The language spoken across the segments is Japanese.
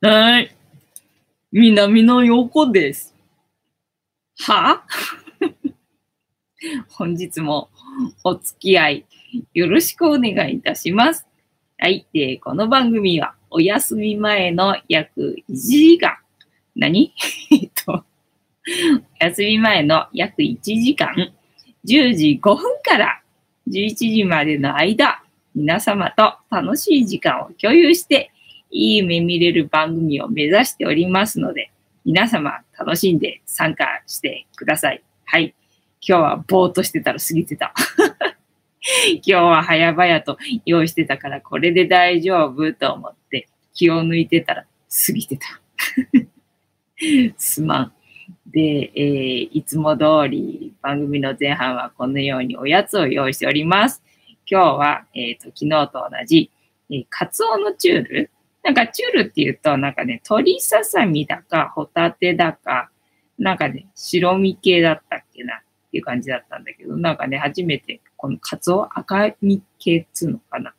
はい。南の横です。は？本日もお付き合いよろしくお願いいたします。はい。で、この番組はお休み前の約1時間。何？えっと、お休み前の約1時間、10時5分から11時までの間、皆様と楽しい時間を共有して、いい夢見れる番組を目指しておりますので、皆様楽しんで参加してください。はい。今日はぼーっとしてたら過ぎてた。今日は早々と用意してたからこれで大丈夫と思って気を抜いてたら過ぎてた。すまん。で、えー、いつも通り番組の前半はこのようにおやつを用意しております。今日は、えっ、ー、と、昨日と同じ、えー、カツオのチュール。なんかチュールっていうと、なんかね、鶏ささみだか、ホタテだか、なんかね、白身系だったっけなっていう感じだったんだけど、なんかね、初めてこのカツオ赤身系っつうのかな。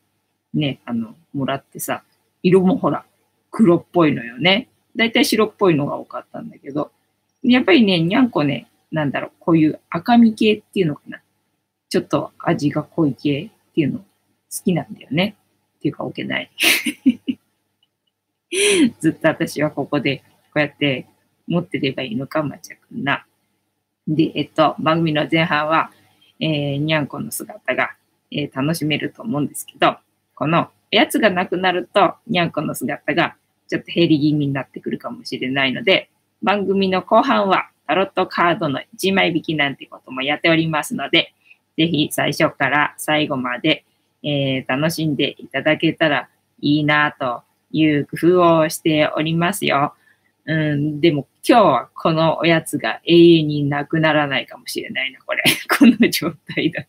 ね、あの、もらってさ、色もほら、黒っぽいのよね。だいたい白っぽいのが多かったんだけど、やっぱりね、にゃんこね、なんだろう、こういう赤身系っていうのかな。ちょっと味が濃い系っていうの好きなんだよね。っていうか、おけない。ずっと私はここでこうやって持ってればいいのか、まちゃくんな。で、えっと、番組の前半は、えー、にゃんこの姿が、えー、楽しめると思うんですけど、このやつがなくなると、にゃんこの姿がちょっと減り気味になってくるかもしれないので、番組の後半はタロットカードの1枚引きなんてこともやっておりますので、ぜひ最初から最後まで、えー、楽しんでいただけたらいいなという工夫をしておりますよ。うん、でも今日はこのおやつが永遠になくならないかもしれないな、これ。この状態だ。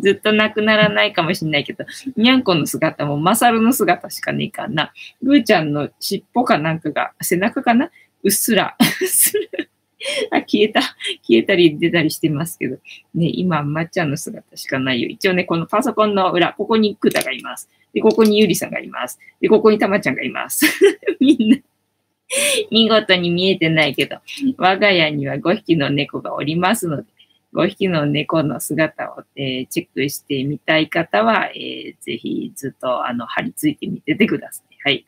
ずっとなくならないかもしれないけど、にゃんこの姿もマサルの姿しかねえかな。ぐーちゃんの尻尾かなんかが、背中かな？うっすら、うっすら、消えた、消えたり出たりしてますけど、ね、今、まっちゃんの姿しかないよ。一応ね、このパソコンの裏、ここにクタがいます。で、ここにゆりさんがいます。で、ここにたまちゃんがいます。みんな見事に見えてないけど、我が家には5匹の猫がおりますので、5匹の猫の姿を、えー、チェックしてみたい方は、えー、ぜひずっとあの貼り付いてみててください。はい。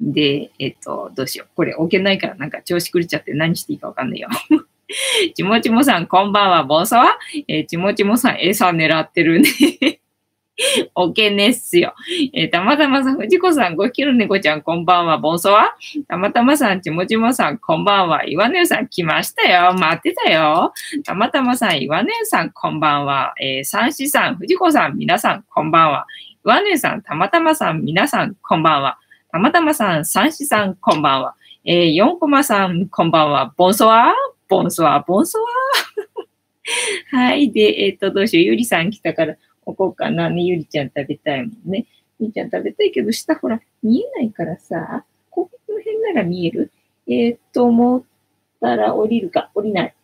で、えっと、どうしよう。これ置けないからなんか調子狂っちゃって何していいかわかんないよ。ちもちもさん、こんばんは、ボスは？えー、ちもちもさん、餌狙ってるね おけねっすよ。えー、たまたまさん、藤子さん、ごひきの猫ちゃん、こんばんは、ボンソワたまたまさん、ちもちもさん、こんばんは、岩根さん、来ましたよ。待ってたよ。たまたまさん、岩根さん、こんばんは。えー、三子さん、藤子さん、皆さん、こんばんは。岩根さん、たまたまさん、皆さん、こんばんは。たまたまさん、三子さん、こんばんは。えー、四コマさん、こんばんは。ボンソワボンソワボンソワ はい。で、えっ、ー、と、どうしよう。ゆりさん来たから、おこうかな？ね、ゆりちゃん食べたいもんね。ゆりちゃん食べたいけど、下ほら、見えないからさ、この辺なら見える？えー、っと、思ったら降りるか、降りない。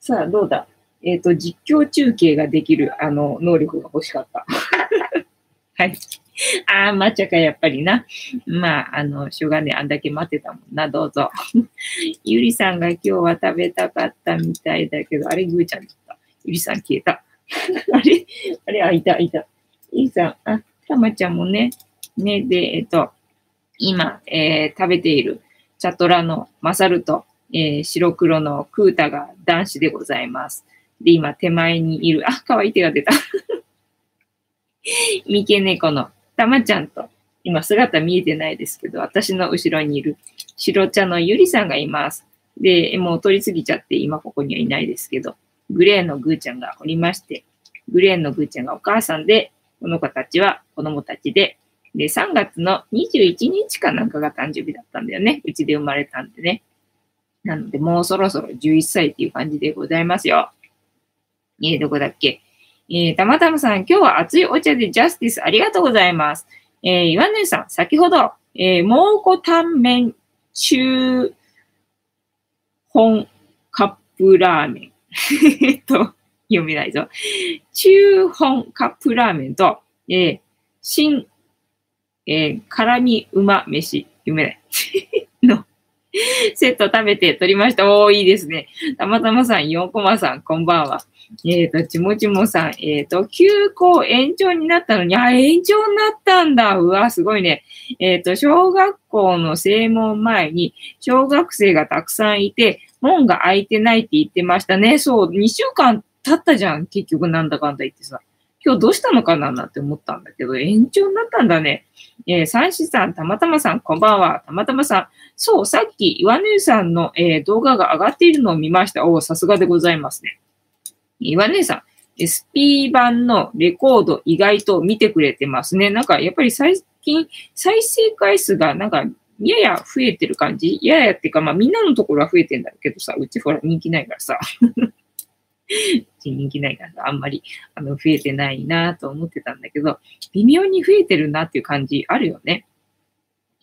さあ、どうだ？えー、っと、実況中継ができる、あの、能力が欲しかった。はい。ああ、抹茶か、やっぱりな。まあ、あの、しょうがねあんだけ待ってたもんな、どうぞ。ゆりさんが今日は食べたかったみたいだけど、あれ、ぐーちゃんだった。ゆりさん消えた。あれあれ、あ、いた、いた。いいさん、あ、たまちゃんもね、ね、で、えっと、今、えー、食べているチャトラのマサルと、えー、白黒のクータが男子でございます。で、今、手前にいる、あ、かわいい手が出た。三毛猫のたまちゃんと、今姿見えてないですけど、私の後ろにいる白茶のゆりさんがいます。で、もう通り過ぎちゃって今ここにはいないですけど、グレーのぐーちゃんがおりまして、グレーのぐーちゃんがお母さんで、この子たちは子供たちで、で、3月の21日かなんかが誕生日だったんだよね。うちで生まれたんでね。なので、もうそろそろ11歳っていう感じでございますよ。えー、どこだっけ？えー、たまたまさん、今日は熱いお茶でジャスティスありがとうございます。えー、岩根さん、先ほど、えー、蒙古タンメン中本カップラーメン。え っと、読めないぞ。中本カップラーメンと、えー、新、えー、辛味うま飯読めない。セット食べて撮りました。おー、いいですね。たまたまさん、4コマさん、こんばんは。えっ、ー、と、ちもちもさん、えっ、ー、と、休校延長になったのに、あ、延長になったんだ。うわ、すごいね。えっ、ー、と、小学校の正門前に、小学生がたくさんいて、門が開いてないって言ってましたね。そう、2週間経ったじゃん。結局なんだかんだ言ってさ。今日どうしたのかななんて思ったんだけど、延長になったんだね。えー、三子さん、たまたまさん、こんばんは。たまたまさん。そう、さっき、岩根さんの、えー、動画が上がっているのを見ました。おさすがでございますね。岩根さん、SP 版のレコード意外と見てくれてますね。なんか、やっぱり最近、再生回数がなんか、やや増えてる感じ？ややっていうか、まあみんなのところは増えてんだけどさ、うちほら人気ないからさ。人気ないからあんまりあの増えてないなと思ってたんだけど、微妙に増えてるなっていう感じあるよね。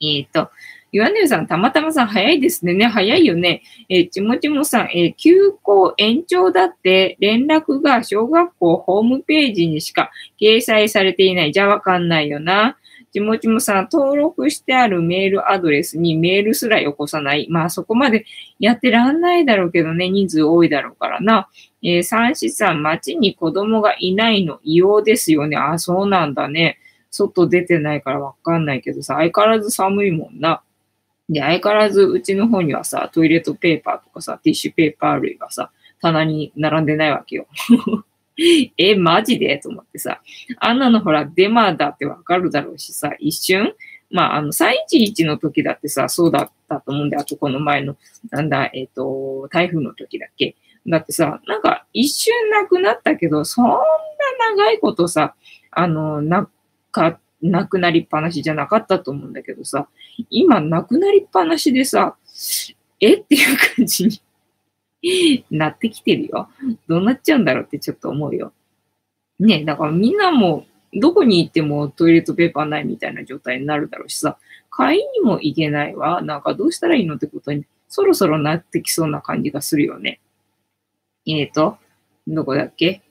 えっ、ー、と、岩根さん、たまたまさん、早いですね。ね、早いよね。えー、ちもちもさん、えー、休校延長だって連絡が小学校ホームページにしか掲載されていない。じゃわかんないよな。ちもちもさん、登録してあるメールアドレスにメールすらよこさない。まあそこまでやってらんないだろうけどね、人数多いだろうからな。えー、三子さん、街に子供がいないの異様ですよね。あ、そうなんだね。外出てないからわかんないけどさ、相変わらず寒いもんな。で、相変わらずうちの方にはさ、トイレットペーパーとかさ、ティッシュペーパー類がさ、棚に並んでないわけよ。え、マジで？と思ってさ。あんなのほら、デマだってわかるだろうしさ、一瞬？まあ、あの、311の時だってさ、そうだったと思うんだよ。あとこの前の、なんだ、えっ、ー、と、台風の時だっけ？だってさ、なんか一瞬なくなったけど、そんな長いことさ、あの、なか、なくなりっぱなしじゃなかったと思うんだけどさ、今なくなりっぱなしでさ、え？っていう感じに なってきてるよ。どうなっちゃうんだろうってちょっと思うよ。ねだからみんなもどこに行ってもトイレットペーパーないみたいな状態になるだろうしさ、買いにも行けないわ。なんかどうしたらいいのってことに、そろそろなってきそうな感じがするよね。えっ、ー、と、どこだっけ？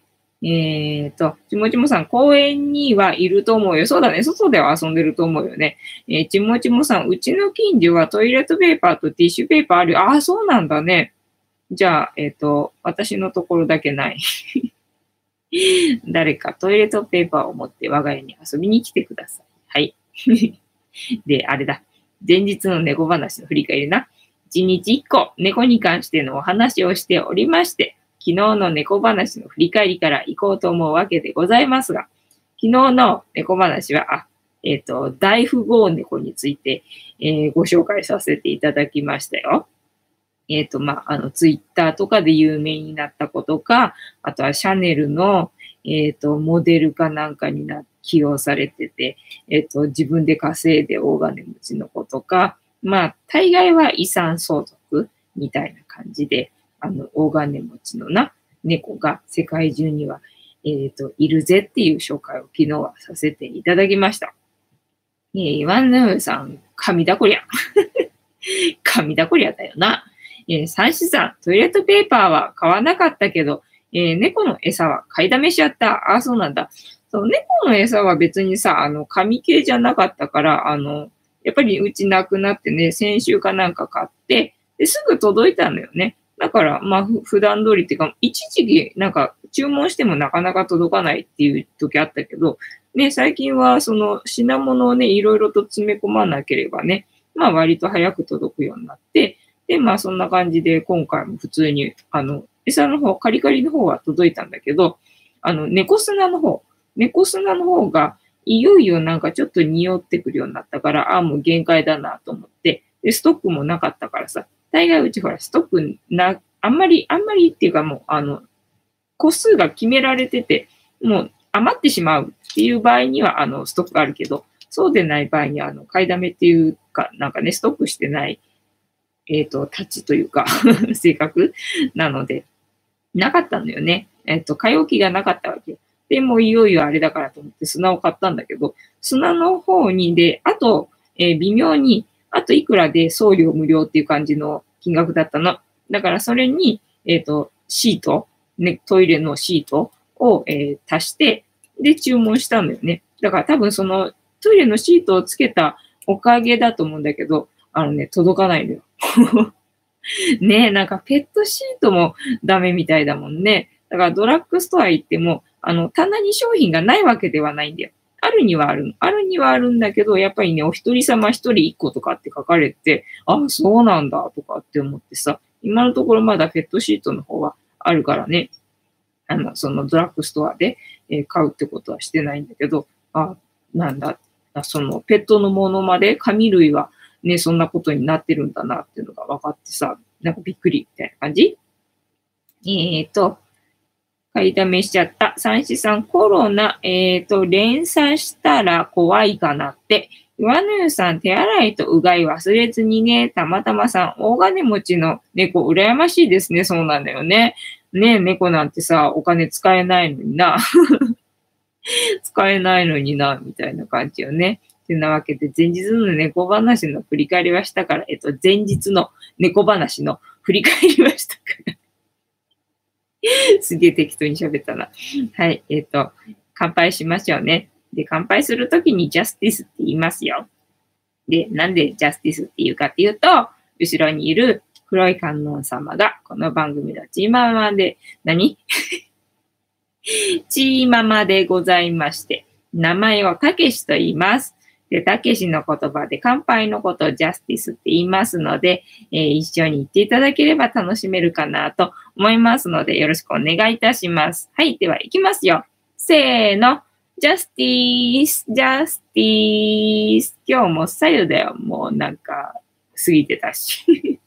えっ、ー、と、ちもちもさん、公園にはいると思うよ。そうだね。外では遊んでると思うよね。えー、ちもちもさん、うちの近所はトイレットペーパーとティッシュペーパーあるよ。ああ、そうなんだね。じゃあ、えっ、ー、と、私のところだけない。誰かトイレットペーパーを持って我が家に遊びに来てください。はい。で、あれだ。前日の猫話の振り返りな。一日一個猫に関してのお話をしておりまして、昨日の猫話の振り返りから行こうと思うわけでございますが、昨日の猫話は、あ、えっ、ー、と、大富豪猫について、えー、ご紹介させていただきましたよ。えっ、ー、と、まあ、あの、ツイッターとかで有名になった子とか、あとはシャネルの、えっ、ー、と、モデルかなんかにな、起用されてて、えっ、ー、と、自分で稼いで大金持ちの子とか、まあ、大概は遺産相続みたいな感じで、あの、大金持ちのな、猫が世界中には、えっ、と、いるぜっていう紹介を昨日はさせていただきました。えー、ワンヌーさん、神だこりゃ。神だこりゃだよな。えー、三子さん、トイレットペーパーは買わなかったけど、えー、猫の餌は買いだめしちゃった。ああ、そうなんだ。そう、猫の餌は別にさ、あの、紙系じゃなかったから、あの、やっぱりうちなくなってね、先週かなんか買って、ですぐ届いたのよね。だから、まあ、普段通りっていうか、一時期なんか注文してもなかなか届かないっていう時あったけど、ね、最近はその品物をね、いろいろと詰め込まなければね、まあ割と早く届くようになって、で、まあそんな感じで今回も普通に、あの、餌の方、カリカリの方は届いたんだけど、あの、猫砂の方、猫砂の方が、いよいよなんかちょっと匂ってくるようになったから、ああ、もう限界だなと思って、で、ストックもなかったからさ、大概うちほら、ストックな、あんまり、あんまりっていうかもう、あの、個数が決められてて、もう余ってしまうっていう場合には、あの、ストックがあるけど、そうでない場合には、あの、買いだめっていうか、なんかね、ストックしてないえっ、ー、と、立ちというか 性格なので、なかったのよね。えっ、ー、と、買い置きがなかったわけ。で、もういよいよあれだからと思って砂を買ったんだけど、砂の方にで、あと、えー、微妙に、あといくらで送料無料っていう感じの金額だったの。だからそれに、えっ、ー、と、シート、ね、トイレのシートを、えー、足して、で、注文したんだよね。だから多分そのトイレのシートをつけたおかげだと思うんだけど、あのね、届かないのよ。ね、なんかペットシートもダメみたいだもんね。だからドラッグストア行っても、あの、棚に商品がないわけではないんだよ。あるにはある。あるにはあるんだけど、やっぱりね、お一人様一人一個とかって書かれて、あ、そうなんだとかって思ってさ、今のところまだペットシートの方はあるからね、あの、そのドラッグストアで、え買うってことはしてないんだけど、あ、なんだ、そのペットのものまで紙類はね、そんなことになってるんだなっていうのが分かってさ、なんかびっくりみたいな感じ？えっ、ー、と、買いだめしちゃった。三子さん、コロナ、えっ、ー、と、連鎖したら怖いかなって。岩の湯さん、手洗いとうがい忘れずにね。たまたまさん、大金持ちの猫、羨ましいですね。そうなんだよね。ね猫なんてさ、お金使えないのにな。使えないのにな、みたいな感じよね。てなわけで、前日の猫話の振り返りはしたから、えっと、前日の猫話の振り返りはしたから。すげえ適当に喋ったな。はい、えっと、乾杯しましょうね。で、乾杯するときにジャスティスって言いますよ。で、なんでジャスティスって言うかっていうと、後ろにいる黒い観音様がこの番組のチーママで、何？チーママでございまして、名前をたけしと言います。で、たけしの言葉で乾杯のことをジャスティスって言いますので、えー、一緒に言っていただければ楽しめるかなと思いますので、よろしくお願いいたします。はい。では、行きますよ。せーの。ジャスティース、ジャスティース。今日も左右だよ。もうなんか、過ぎてたし。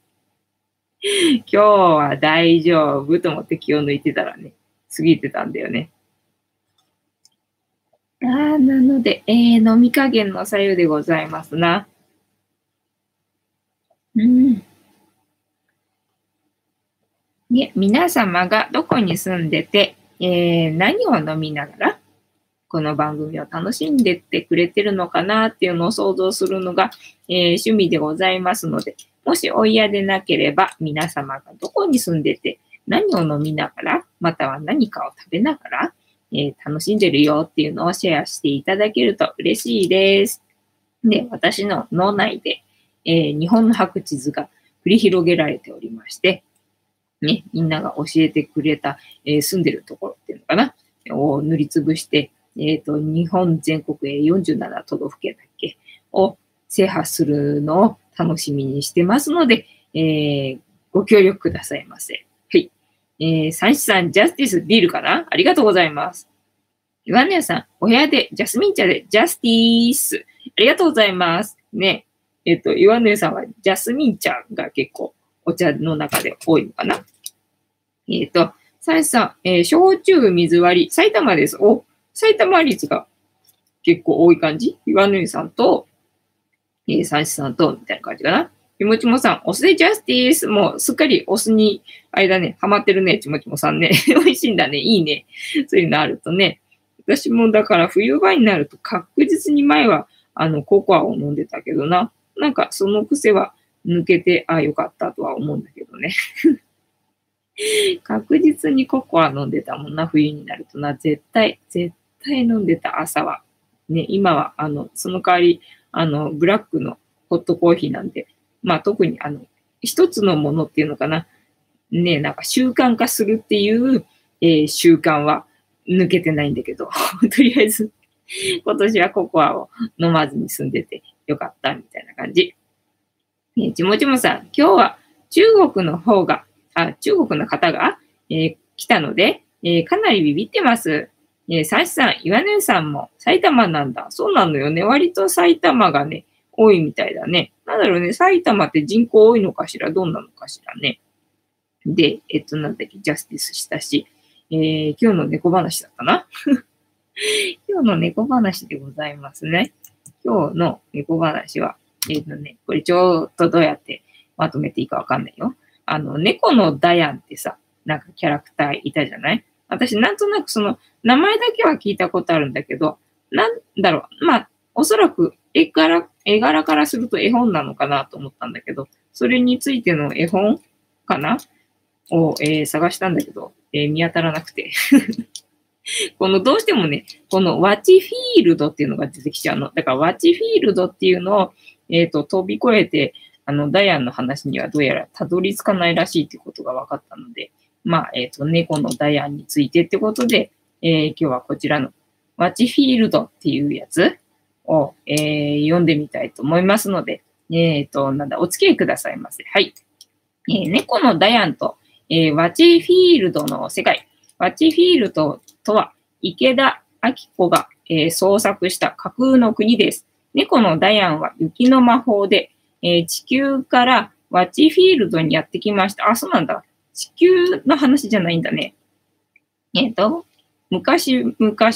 今日は大丈夫と思って気を抜いてたらね、過ぎてたんだよね。ああ、なので、えー、飲み加減の左右でございますな。うん。ね、皆様がどこに住んでて、えー、何を飲みながら、この番組を楽しんでってくれてるのかなっていうのを想像するのが、えー、趣味でございますので、もしお嫌でなければ、皆様がどこに住んでて、何を飲みながら、または何かを食べながら、えー、楽しんでるよっていうのをシェアしていただけると嬉しいです。で、私の脳内で、えー、日本の白地図が繰り広げられておりまして、ね、みんなが教えてくれた、えー、住んでるところっていうのかな、を塗りつぶして、えっ、ー、と、日本全国へ47都道府県だっけを制覇するのを楽しみにしてますので、えー、ご協力くださいませ。えー、三子さん、ジャスティスビールかな？ありがとうございます。岩根さん、お部屋でジャスミン茶でジャスティース。ありがとうございます。ね。えっ、ー、と、岩根さんはジャスミン茶が結構お茶の中で多いのかな？えっ、ー、と、三子さん、えー、焼酎水割り、埼玉です。お、埼玉率が結構多い感じ？岩根さんと、えー、三子さんと、みたいな感じかな？ちもちもさん、お酢でジャスティース。もうすっかりお酢に、間ね、ハマってるね、ちもちもさんね。美味しいんだね。いいね。そういうのあるとね。私もだから冬場になると確実に前は、あの、ココアを飲んでたけどな。なんかその癖は抜けて、ああ、よかったとは思うんだけどね。確実にココア飲んでたもんな、冬になるとな。絶対、絶対飲んでた朝は。ね、今は、あの、その代わり、あの、ブラックのホットコーヒーなんで、まあ特にあの、一つのものっていうのかな。ね、なんか習慣化するっていう、えー、習慣は抜けてないんだけど、とりあえず今年はココアを飲まずに済んでてよかったみたいな感じ。えー、ちもちもさん、今日は中国の方が、あ、中国の方が、えー、来たので、えー、かなりビビってます。えー、サシさん、岩根さんも埼玉なんだ。そうなのよね。割と埼玉がね、多いみたいだね。なんだろうね、埼玉って人口多いのかしらどんなのかしらね。で、えっと、なんだっけ、ジャスティスしたし、えー、今日の猫話だったな。今日の猫話でございますね。今日の猫話は、えっ、とね、これちょっとどうやってまとめていいかわかんないよ。あの、猫のダヤンってさ、なんかキャラクターいたじゃない？私なんとなくその名前だけは聞いたことあるんだけど、なんだろう。まあ、おそらく絵から、絵柄からすると絵本なのかなと思ったんだけど、それについての絵本かな？を、えー、探したんだけど、えー、見当たらなくて このどうしてもね、このワチフィールドっていうのが出てきちゃうの。だからワチフィールドっていうのを、えっ、ー、と、飛び越えて、あの、ダイアンの話にはどうやらたどり着かないらしいっていうことが分かったので、まあ、えっ、ー、と、猫のダイアンについてってことで、えー、今日はこちらのワチフィールドっていうやつを、えー、読んでみたいと思いますので、えっ、と、なんだ、お付き合いくださいませ。はい。えー、猫のダイアンと、えー、ワチフィールドの世界。ワチフィールドとは、池田明子が、えー、創作した架空の国です。猫のダイアンは雪の魔法で、えー、地球からワチフィールドにやってきました。あ、そうなんだ。地球の話じゃないんだね。えっ、ー、と、昔々、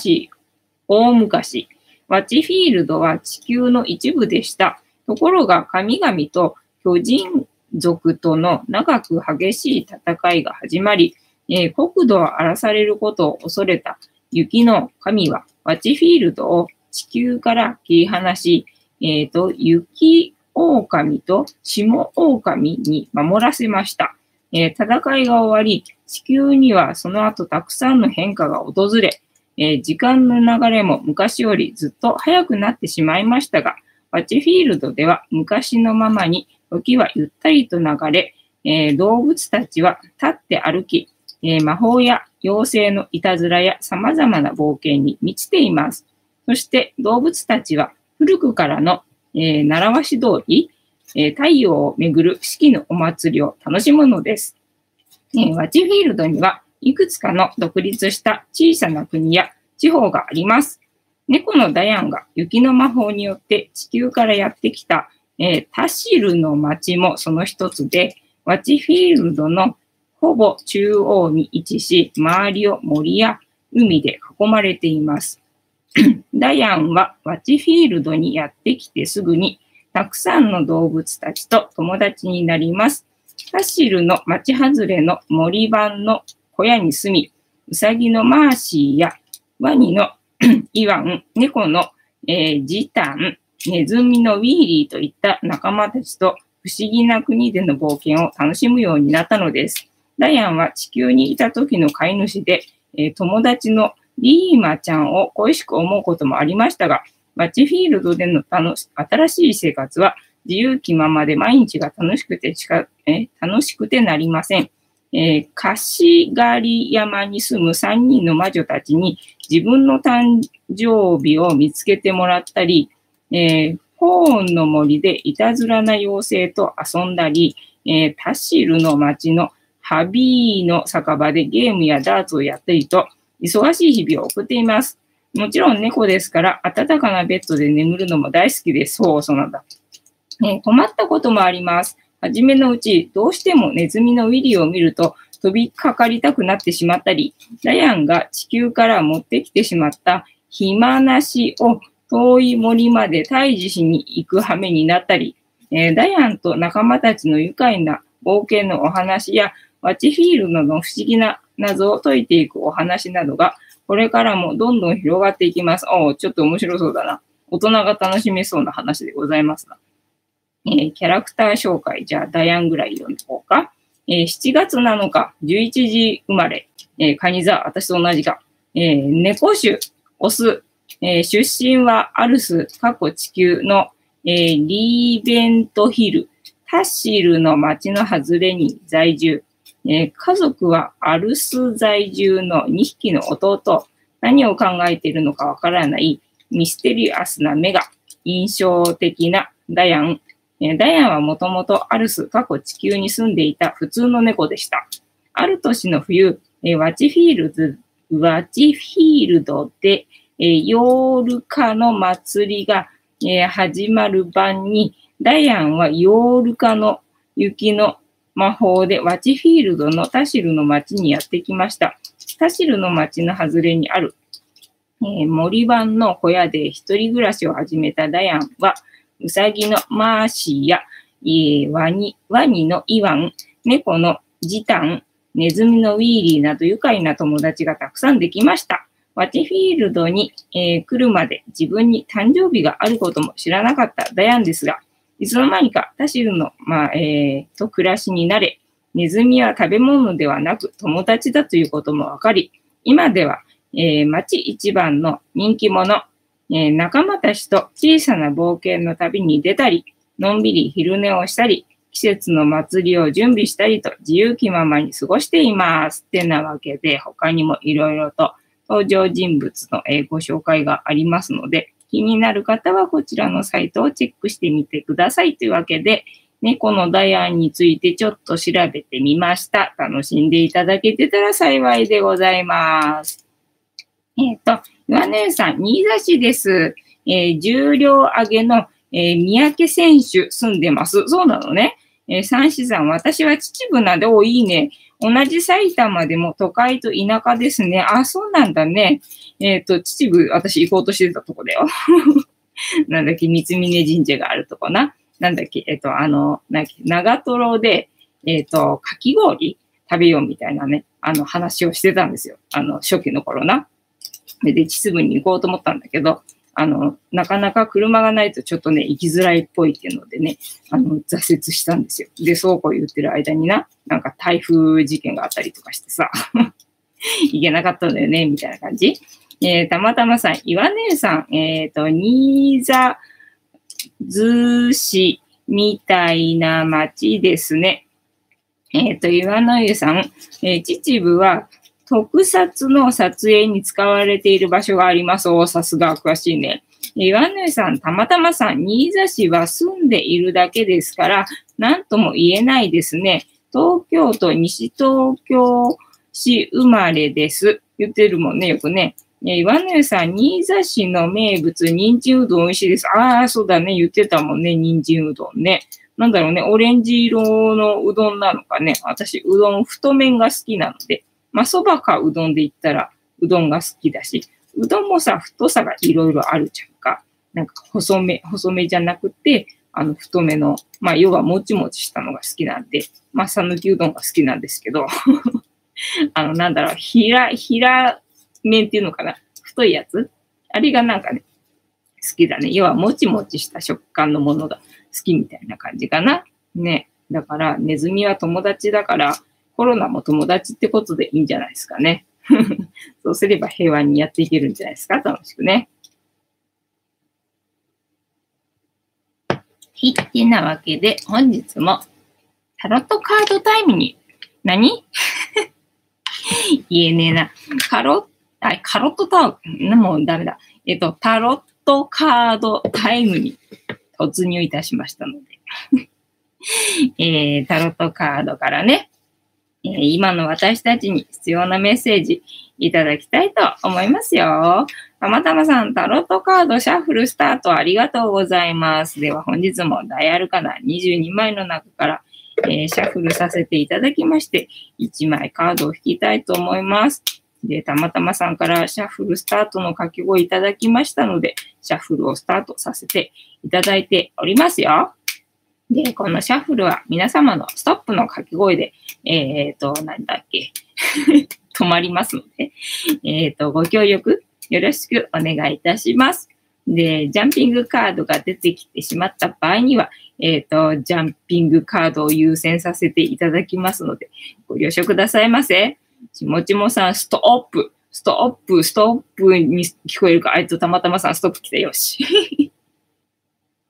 大昔、ワチフィールドは地球の一部でした。ところが神々と巨人族との長く激しい戦いが始まり、えー、国土を荒らされることを恐れた雪の神はワチフィールドを地球から切り離し、えっ、ー、と、雪狼と霜狼に守らせました。えー、戦いが終わり、地球にはその後たくさんの変化が訪れ、えー、時間の流れも昔よりずっと早くなってしまいましたが、ワチフィールドでは昔のままに時はゆったりと流れ、えー、動物たちは立って歩き、えー、魔法や妖精のいたずらや様々な冒険に満ちています。そして動物たちは古くからの、えー、習わし通り、え太陽をめぐる四季のお祭りを楽しむのです。えワチフィールドにはいくつかの独立した小さな国や地方があります。猫のダヤンが雪の魔法によって地球からやってきた、えー、タシルの町もその一つで、ワチフィールドのほぼ中央に位置し、周りを森や海で囲まれています。ダヤンはワチフィールドにやってきてすぐに、たくさんの動物たちと友達になります。タシルの町外れの森番の小屋に住み、ウサギのマーシーやワニの イワン、猫の、えー、ジタン、ネズミのウィーリーといった仲間たちと不思議な国での冒険を楽しむようになったのです。ダイアンは地球にいた時の飼い主で、えー、友達のリーマちゃんを恋しく思うこともありましたが、バッチフィールドでの楽し新しい生活は自由気ままで毎日が楽しくてしか、え楽しくてなりません。えー、貸し狩り山に住む3人の魔女たちに自分の誕生日を見つけてもらったり、えー、ホーンの森でいたずらな妖精と遊んだり、えー、タシルの町のハビーの酒場でゲームやダーツをやったりと、忙しい日々を送っています。もちろん猫ですから、暖かなベッドで眠るのも大好きです。そう、そうなんだ。えー、困ったこともあります。はじめのうち、どうしてもネズミのウィリーを見ると、飛びかかりたくなってしまったり、ダヤンが地球から持ってきてしまった暇なしを遠い森まで退治しに行く羽目になったり、えー、ダヤンと仲間たちの愉快な冒険のお話や、ワチフィールドの不思議な謎を解いていくお話などが、これからもどんどん広がっていきます。おちょっと面白そうだな。大人が楽しめそうな話でございますが。えー、キャラクター紹介、じゃあダヤンぐらい読んでこうか。えー、7月7日、11時生まれ、えー、カニ座、私と同じか。えー、猫種、オス、えー、出身はアルス、過去地球の、えー、リーベントヒル、タッシルの町の外れに在住。えー、家族はアルス在住の2匹の弟。何を考えているのかわからないミステリアスな目が印象的なダヤン、ダイアンはもともとアルス、過去地球に住んでいた普通の猫でした。ある年の冬、ワチフィールズ、ワチフィールドで、ヨールカの祭りが始まる晩に、ダイアンはヨールカの雪の魔法でワチフィールドのタシルの町にやってきました。タシルの町の外れにある、えー、森版の小屋で一人暮らしを始めたダイアンは、うさぎのマーシーや、えー、ワニ、ワニのイワン、猫のジタン、ネズミのウィーリーなど愉快な友達がたくさんできました。ワテフィールドに、えー、来るまで自分に誕生日があることも知らなかったダヤンですが、いつの間にかタシルの、まあえー、と暮らしになれ、ネズミは食べ物ではなく友達だということもわかり、今では、えー、町一番の人気者、えー、仲間たちと小さな冒険の旅に出たり、のんびり昼寝をしたり、季節の祭りを準備したりと自由気ままに過ごしています。ってなわけで、他にもいろいろと登場人物のご紹介がありますので、気になる方はこちらのサイトをチェックしてみてくださいというわけで、猫のダイアンについてちょっと調べてみました。楽しんでいただけてたら幸いでございます。えっ、ー、と、岩根さん、新座市です。えー、重量上げの、えー、三宅選手住んでます。そうなのね。えー、三子さん、私は秩父なんで、お、いいね。同じ埼玉でも都会と田舎ですね。あ、そうなんだね。えっ、ー、と、秩父、私行こうとしてたとこだよ。なんだっけ、三峯神社があるとこな。なんだっけ、えっ、ー、と、あの、なんだっけ、長瀞で、えっ、ー、と、かき氷食べようみたいなね、あの話をしてたんですよ。あの、初期の頃な。で、秩父に行こうと思ったんだけど、あの、なかなか車がないとちょっとね、行きづらいっぽいっていうのでね、あの、挫折したんですよ。で、そうこう言ってる間にな、なんか台風事件があったりとかしてさ、行けなかったんだよね、みたいな感じ。えー、たまたまさん、岩姉さん、えっ、ー、と、新座図市みたいな街ですね。えっ、ー、と、岩の湯さん、えー、秩父は特撮の撮影に使われている場所があります。おさすが詳しいね。岩根さん、たまたまさん、新座市は住んでいるだけですから、何とも言えないですね。東京都西東京市生まれです。言ってるもんね、よくね。岩根さん、新座市の名物、人参うどん美味しいです。ああ、そうだね。言ってたもんね。人参うどんね。なんだろうね。オレンジ色のうどんなのかね。私、うどん太麺が好きなので。まあ、そばかうどんで言ったら、うどんが好きだし、うどんもさ、太さがいろいろあるじゃんか。なんか細め、細めじゃなくて、あの、太めの、まあ、要はもちもちしたのが好きなんで、まあ、さぬきうどんが好きなんですけど、あの、なんだろう、ひら、ひら麺っていうのかな？太いやつ？あれがなんかね、好きだね。要は、もちもちした食感のものが好きみたいな感じかな。ね。だから、ネズミは友達だから、コロナも友達ってことでいいんじゃないですかね。そうすれば平和にやっていけるんじゃないですか？楽しくね。はい。ってなわけで、本日もタロットカードタイムに、何？言えねえな。カロッ、カロットタウン、もうダメだ。えっと、タロットカードタイムに突入いたしましたので えー、タロットカードからね、今の私たちに必要なメッセージいただきたいと思いますよ。たまたまさん、タロットカードシャッフルスタートありがとうございます。では本日も大アルカナ22枚の中から、えー、シャッフルさせていただきまして、1枚カードを引きたいと思います。で、たまたまさんからシャッフルスタートの掛け声いただきましたので、シャッフルをスタートさせていただいておりますよ。で、このシャッフルは皆様のストップの掛け声で、えっ、ー、と、なんだっけ、止まりますので、えっ、ー、と、ご協力よろしくお願いいたします。で、ジャンピングカードが出てきてしまった場合には、えっ、ー、と、ジャンピングカードを優先させていただきますので、ご了承くださいませ。ちもちもさん、ストップ、ストップ、ストップに聞こえるか、あいつたまたまさん、ストップ来たよし。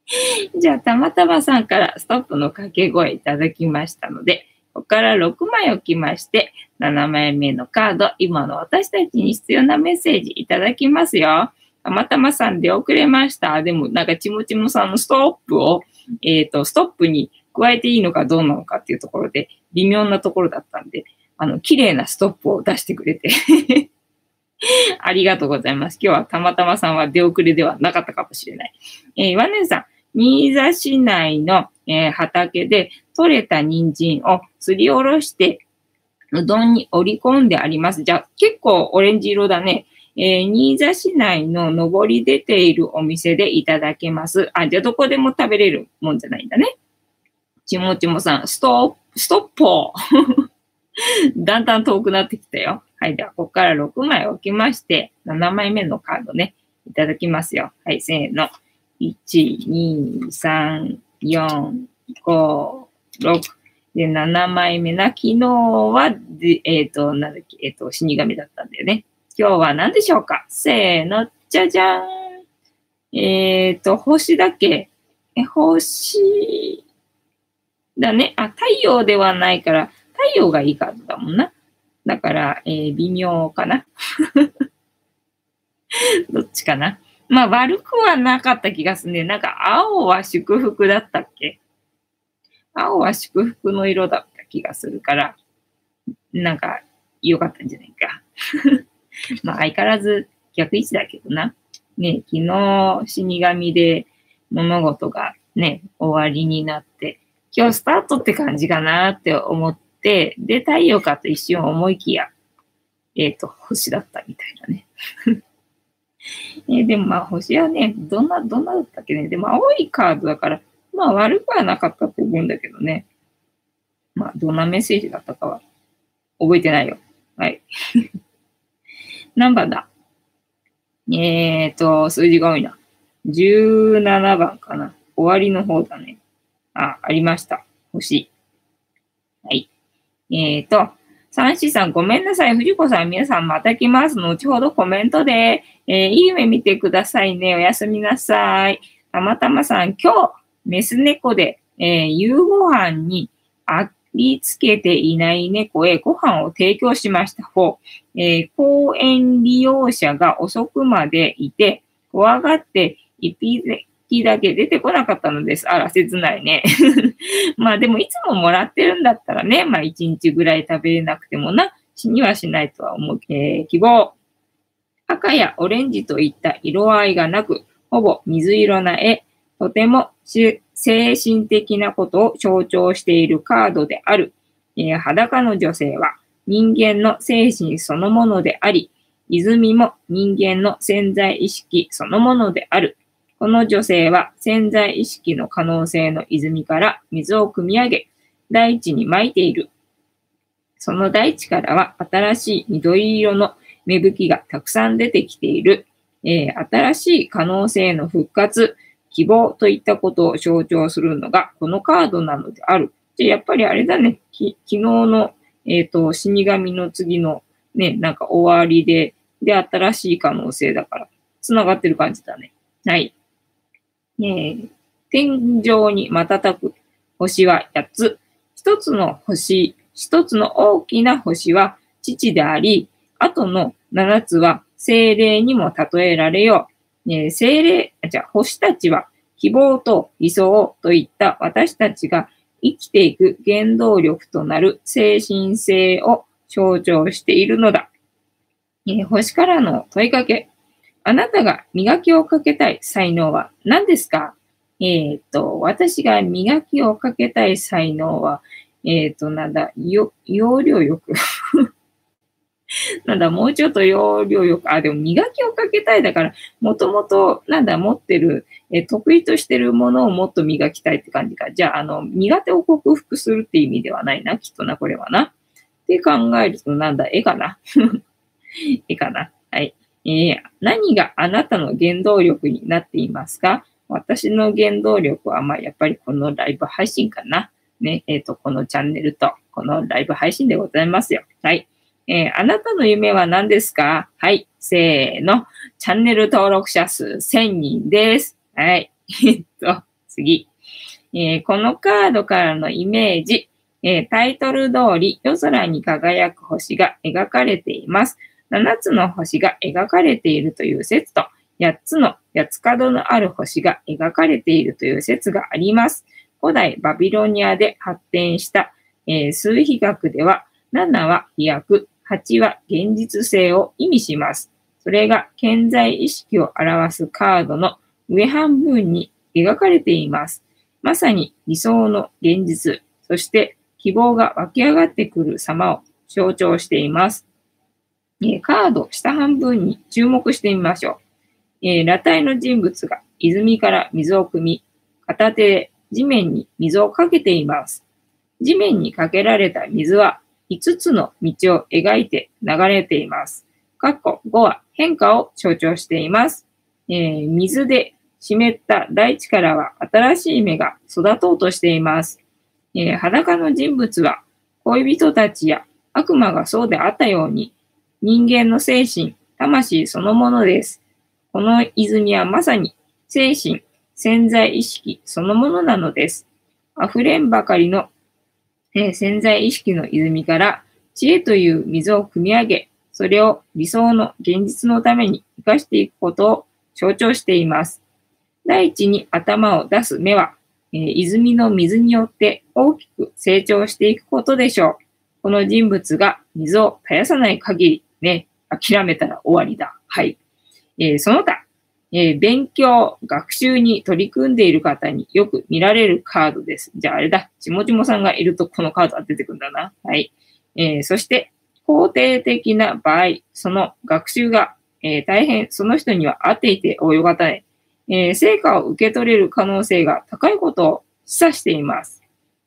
じゃあ、たまたまさんからストップの掛け声いただきましたので、ここから6枚置きまして、7枚目のカード、今の私たちに必要なメッセージいただきますよ。たまたまさん出遅れました。でも、なんかちもちもさんのストップを、えっ、ー、と、ストップに加えていいのかどうなのかっていうところで、微妙なところだったんで、あの、綺麗なストップを出してくれて ありがとうございます。今日はたまたまさんは出遅れではなかったかもしれない。えー、ワネンさん、新座市内の、えー、畑で採れた人参をすりおろして、うどんに折り込んであります。じゃあ、結構オレンジ色だね。えー、新座市内の上り出ているお店でいただけます。あ、じゃあどこでも食べれるもんじゃないんだね。ちもちもさん、ストップ、ストッポー。だんだん遠くなってきたよ。はい。では、ここから6枚置きまして、7枚目のカードね、いただきますよ。はい、せーの。1、2、3、4、5、6。で、7枚目な、昨日は、えっ、ー、と、なんだっけ、えっ、ー、と、死神だったんだよね。今日は何でしょうか？せーの、じゃじゃーん。えっ、ー、と、星だけ？え、星だね。あ、太陽ではないから、太陽がいいカードだもんな。だから、えー、微妙かな。どっちかな？まあ悪くはなかった気がするね。なんか青は祝福だったっけ？青は祝福の色だった気がするから、なんか良かったんじゃないか。まあ相変わらず逆位置だけどな。ね、昨日死神で物事がね、終わりになって、今日スタートって感じかなって思って、で、太陽かと一瞬思いきや、えっ、ー、と、星だったみたいなね。えでもまあ星はね、どんな、どんなだったっけね。でも青いカードだから、まあ悪くはなかったと思うんだけどね。まあどんなメッセージだったかは覚えてないよ。はい。何番だ？えっ、ー、と、数字が多いな。17番かな。終わりの方だね。あ、ありました。星。はい。えっ、ー、と、三四さん、ごめんなさい。藤子さん、皆さんまた来ます。後ほどコメントで、えー、いい夢見てくださいね。おやすみなさい。たまたまさん、今日、メス猫で、えー、夕ご飯にありつけていない猫へご飯を提供しました。ほう。えー、公園利用者が遅くまでいて、怖がって匹だけ出てこなかったのです。あら、切ないね。まあでもいつももらってるんだったらね、まあ一日ぐらい食べれなくてもな、死にはしないとは思う。えー、希望。赤やオレンジといった色合いがなく、ほぼ水色な絵、とても精神的なことを象徴しているカードである。えー、裸の女性は人間の精神そのものであり、泉も人間の潜在意識そのものである。この女性は潜在意識の可能性の泉から水を汲み上げ、大地に撒いている。その大地からは新しい緑色の芽吹きがたくさん出てきている。えー、新しい可能性の復活、希望といったことを象徴するのがこのカードなのである。じゃやっぱりあれだね。昨日の、えっ、ー、と、死神の次のね、なんか終わりで、で、新しい可能性だから、繋がってる感じだね。はい。えー、天井に瞬く星は8つ。一つの星、一つの大きな星は父であり、後の7つは精霊にも例えられよう。えー、精霊、じゃ星たちは希望と理想といった私たちが生きていく原動力となる精神性を象徴しているのだ。えー、星からの問いかけ。あなたが磨きをかけたい才能は何ですか？えっ、と、私が磨きをかけたい才能は、えっ、と、なんだ、よ、容量よく なんだ、もうちょっと容量よく、あ、でも磨きをかけたいだから、もともと、なんだ、持ってる、え得意としてるものをもっと磨きたいって感じか。じゃあ、あの、苦手を克服するって意味ではないな、きっとな、これはな。って考えると、なんだ、絵かな 絵かな。はい。えー、何があなたの原動力になっていますか？私の原動力は、まあ、やっぱりこのライブ配信かな。ね、えっ、ー、と、このチャンネルと、このライブ配信でございますよ。はい。えー、あなたの夢は何ですか？はい。せーの。チャンネル登録者数1000人です。はい。えっと、次。えー、このカードからのイメージ。えー、タイトル通り夜空に輝く星が描かれています。7つの星が描かれているという説と、8つの八つ角のある星が描かれているという説があります。古代バビロニアで発展した、えー、数比学では、7は飛躍、8は現実性を意味します。それが健在意識を表すカードの上半分に描かれています。まさに理想の現実、そして希望が湧き上がってくる様を象徴しています。えカード下半分に注目してみましょう。え裸体の人物が泉から水を汲み、片手で地面に水をかけています。地面にかけられた水は5つの道を描いて流れています。括弧5は変化を象徴しています。えー、水で湿った大地からは新しい芽が育とうとしています。えー、裸の人物は恋人たちや悪魔がそうであったように人間の精神、魂そのものです。この泉はまさに精神、潜在意識そのものなのです。溢れんばかりの、えー、潜在意識の泉から知恵という水を汲み上げ、それを理想の現実のために生かしていくことを象徴しています。第一に頭を出す目は、えー、泉の水によって大きく成長していくことでしょう。この人物が水を絶やさない限り、ね、諦めたら終わりだ。はい。えー、その他、えー、勉強、学習に取り組んでいる方によく見られるカードです。じゃああれだ。ちもちもさんがいるとこのカードが出てくるんだな。はい。えー、そして、肯定的な場合、その学習が、えー、大変その人には合っていて及がたい、えー、成果を受け取れる可能性が高いことを示唆しています。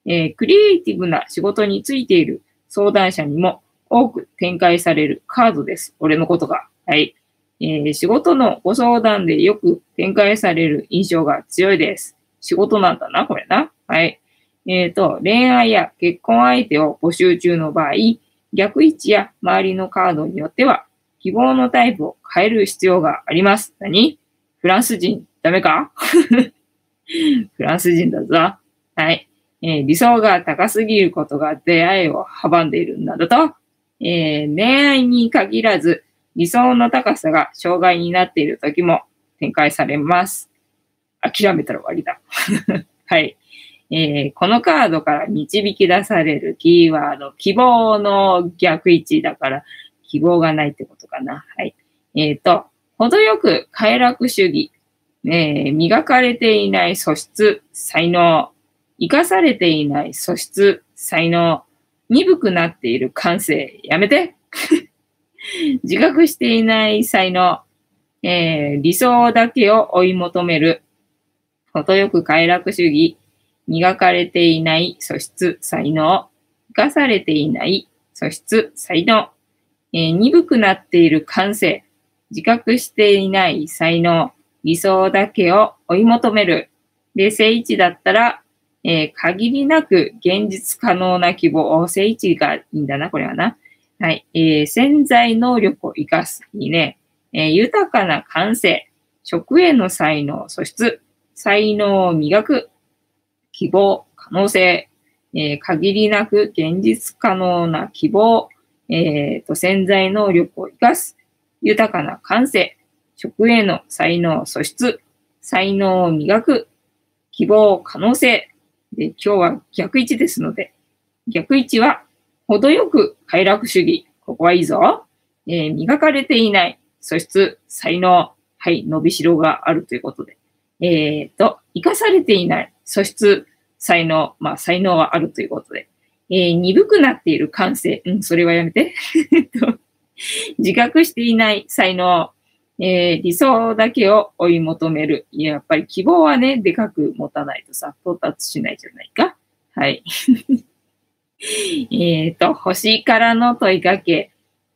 えクリエイティブな仕事についている相談者にも多く展開されるカードです。俺のことが。はい。えー、仕事のご相談でよく展開される印象が強いです。仕事なんだな、これな。はい。えっ、ー、と、恋愛や結婚相手を募集中の場合、逆位置や周りのカードによっては、希望のタイプを変える必要があります。何？フランス人、ダメか？フランス人だぞ。はい。えー、理想が高すぎることが出会いを阻んでいるんだと、えー、恋愛に限らず、理想の高さが障害になっている時も展開されます。諦めたら終わりだ。はい。えー、このカードから導き出されるキーワード、希望の逆位置だから、希望がないってことかな。はい。えっ、ー、と、程よく快楽主義、えー、磨かれていない素質、才能、生かされていない素質、才能、鈍くなっている感性、やめて。自覚していない才能、えー、理想だけを追い求める、程よく快楽主義、磨かれていない素質、才能、生かされていない素質、才能、えー、鈍くなっている感性、自覚していない才能、理想だけを追い求める。で、正位置だったら、えー、限りなく現実可能な希望、正位置がいいんだな、これはな。はい。えー、潜在能力を活かす。いいね。えー、豊かな感性。食への才能、素質。才能を磨く。希望、可能性。えー、限りなく現実可能な希望。えー、と、潜在能力を活かす。豊かな感性。食への才能、素質。才能を磨く。希望、可能性。で今日は逆位置ですので、逆位置は程よく快楽主義。ここはいいぞ。えー、磨かれていない素質、才能、はい、伸びしろがあるということで。えっ、ー、と、生かされていない素質、才能、まあ、才能はあるということで。えー、鈍くなっている感性。うん、それはやめて。自覚していない才能、えー、理想だけを追い求める。いや、やっぱり希望はね、でかく持たないとさ、到達しないじゃないか。はい。えっと、星からの問いかけ。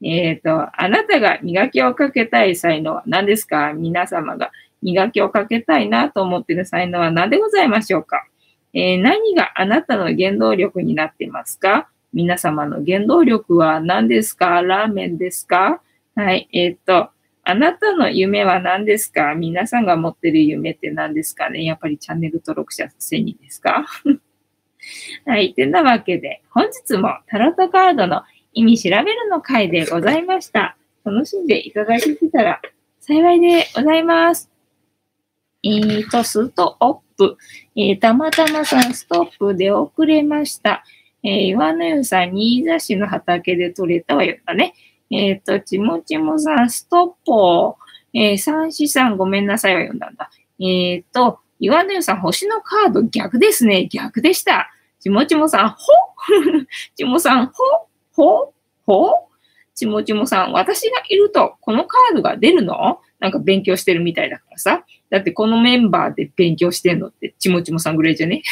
えっ、ー、と、あなたが磨きをかけたい才能は何ですか？皆様が磨きをかけたいなと思っている才能は何でございましょうか、えー、何があなたの原動力になっていますか？皆様の原動力は何ですか？ラーメンですか？はい。えっ、ー、と、あなたの夢は何ですか？皆さんが持ってる夢って何ですかね？やっぱりチャンネル登録者1000人ですか？はい。てなわけで、本日もタロットカードの意味調べるの回でございました。楽しんでいただけてたら幸いでございます。えーと、ストップ。えー、たまたまさんストップで遅れました。えー、岩の湯さん、新座市の畑で取れたわよだね。えっ、ー、と、ちもちもさん、ストップを、えー、三子さん、ごめんなさいは読んだんだ。えっ、ー、と、岩根さん、星のカード逆ですね。逆でした。ちもちもさん、ほ ちもさん、ほほほちもちもさん、私がいるとこのカードが出るの？なんか勉強してるみたいだからさ。だってこのメンバーで勉強してんのってちもちもさんぐらいじゃね？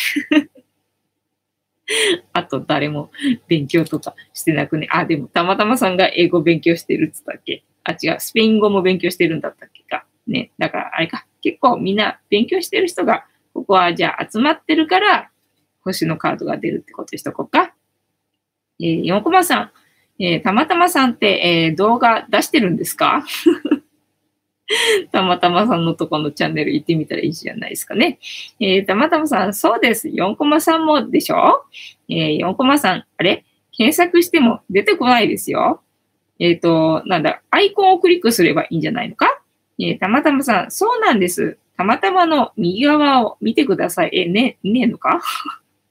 あと誰も勉強とかしてなくね。あ、でもたまたまさんが英語勉強してるっつったっけ？あ、違う。スペイン語も勉強してるんだったっけか。ね。だからあれか。結構みんな勉強してる人が、ここはじゃあ集まってるから、星のカードが出るってことにしとこうか。えー、4コマさん。えー、たまたまさんって、えー、動画出してるんですか？たまたまさんのとこのチャンネル行ってみたらいいじゃないですかね。えー、たまたまさん、そうです。4コマ3もでしょ？えー、4コマ3、あれ？検索しても出てこないですよ。えっ、ー、と、なんだ、アイコンをクリックすればいいんじゃないのか？えー、たまたまさん、そうなんです。たまたまの右側を見てください。え、ね、ねえのか？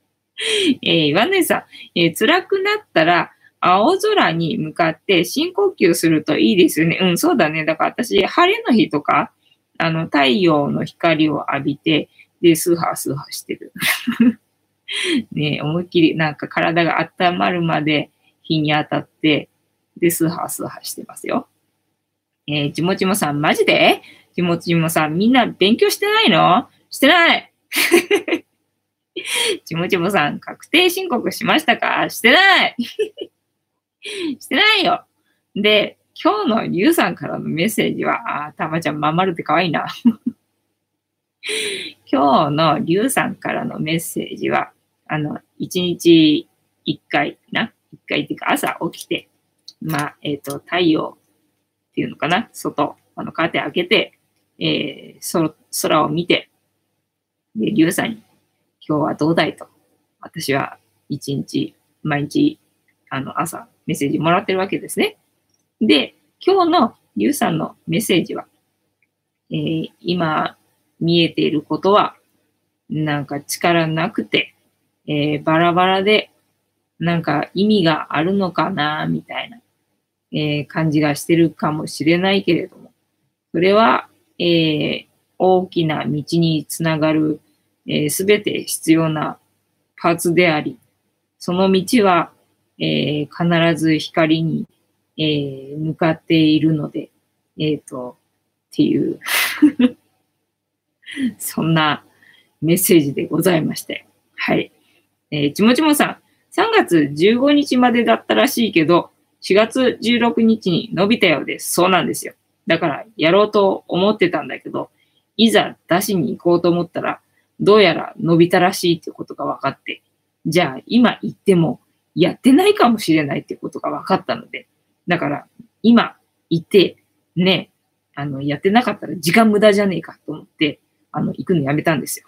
えー、ワンネさん、えー、辛くなったら、青空に向かって深呼吸するといいですよね。うん、そうだね。だから私、晴れの日とか、あの、太陽の光を浴びて、で、スーハースーハーしてる。ね思いっきり、なんか体が温まるまで日に当たって、で、スーハースーハーしてますよ。えー、ちもちもさん、マジで？ちもちもさん、みんな勉強してないの？してないちもちもさん、確定申告しましたか？してない してないよ。で、今日のリュウさんからのメッセージは、あ、たまちゃん、まんまるって可愛いな。今日のリュウさんからのメッセージは、あの、一日一回な、一回っていうか朝起きて、まあ、えっ、ー、と、太陽っていうのかな、外、あの、カーテン開けて、えー、空を見て、で、リュウさんに、今日はどうだいと。私は一日、毎日、あの、朝、メッセージもらってるわけですね。で、今日のリュウさんのメッセージは、えー、今見えていることは、なんか力なくて、えー、バラバラで、なんか意味があるのかな、みたいな、えー、感じがしてるかもしれないけれども、それは、えー、大きな道につながるすべ、えー、て必要なパーツであり、その道はえー、必ず光に、えー、向かっているので、えっ、ー、と、っていう そんなメッセージでございまして。はい。えー、ちもちもさん、3月15日までだったらしいけど、4月16日に伸びたようです。そうなんですよ。だから、やろうと思ってたんだけど、いざ出しに行こうと思ったら、どうやら伸びたらしいってことが分かって、じゃあ今行ってもやってないかもしれないってことが分かったので、だから今行って、ね、あの、やってなかったら時間無駄じゃねえかと思って、あの、行くのやめたんですよ。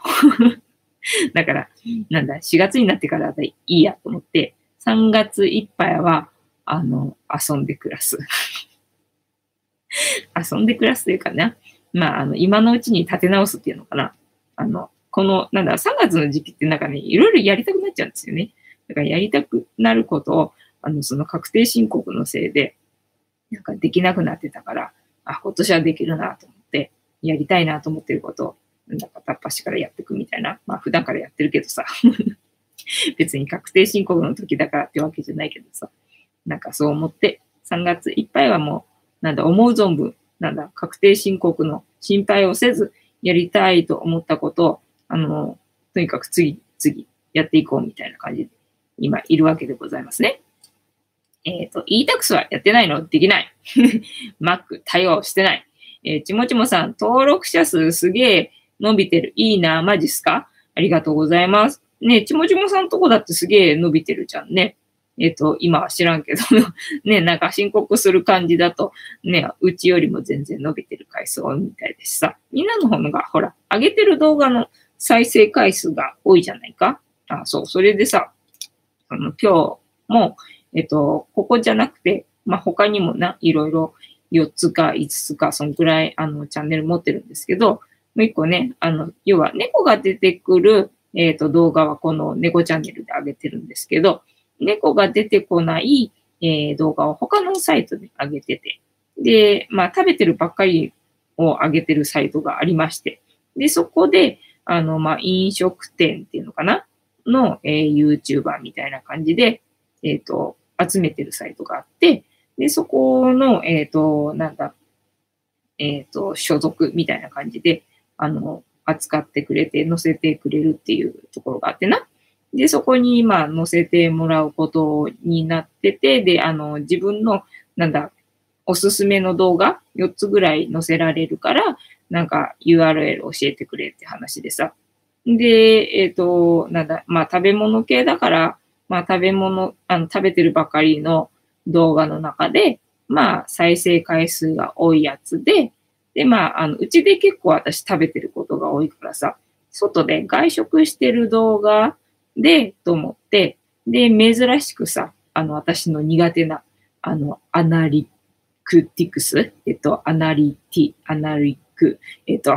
だから、なんだ、4月になってからいいやと思って、3月いっぱいは、あの、遊んで暮らす。遊んで暮らすというかな。まあ、あの、今のうちに立て直すっていうのかな。あの、この、なんだ、3月の時期ってなんかね、いろいろやりたくなっちゃうんですよね。だからやりたくなることを、あの、その確定申告のせいで、なんかできなくなってたから、あ、今年はできるなと思って、やりたいなと思ってることを、なんか片っ端からやっていくみたいな。まあ普段からやってるけどさ。別に確定申告の時だからってわけじゃないけどさ。なんかそう思って、3月いっぱいはもう、なんだ、思う存分、なんだ、確定申告の心配をせず、やりたいと思ったことを、あの、とにかく次、次、やっていこうみたいな感じで今いるわけでございますね。えっ、ー、と、e-tax はやってないの？できない。Mac 対応してない。えー、ちもちもさん、登録者数すげえ伸びてる。いいな、マジっすか？ありがとうございます。ねちもちもさんとこだってすげえ伸びてるじゃんね。えっ、ー、と、今は知らんけど ね、なんか申告する感じだと、ね、うちよりも全然伸びてる回数多いみたいですさ。みんなの方が、ほら、上げてる動画の再生回数が多いじゃないかあ、そう、それでさ、あの、今日も、えっと、ここじゃなくて、まあ、他にもな、いろいろ4つか5つか、そのくらい、あの、チャンネル持ってるんですけど、もう一個ね、あの、要は猫が出てくる、えっ、と、動画はこの猫チャンネルで上げてるんですけど、猫が出てこない、えー、動画を他のサイトで上げてて、で、まあ、食べてるばっかりを上げてるサイトがありまして、で、そこで、あの、まあ、飲食店っていうのかなの、えー、YouTuber みたいな感じで、えっ、ー、と、集めてるサイトがあって、で、そこの、えっ、ー、と、なんだ、えっ、と、所属みたいな感じで、あの、扱ってくれて、載せてくれるっていうところがあってな。で、そこに、まあ、載せてもらうことになってて、で、あの、自分の、なんだ、おすすめの動画4つぐらい載せられるから、なんか URL 教えてくれって話でさ。で、えっ、ー、と、なんだ、まあ食べ物系だから、まあ食べ物、あの、食べてるばかりの、動画の中で、まあ、再生回数が多いやつで、で、まあ、あの、うちで結構私食べてることが多いからさ、外で外食してる動画で、と思って、で、珍しくさ、あの、私の苦手な、あの、アナリクティクス、えっと、アナリティ、アナリック、えっと、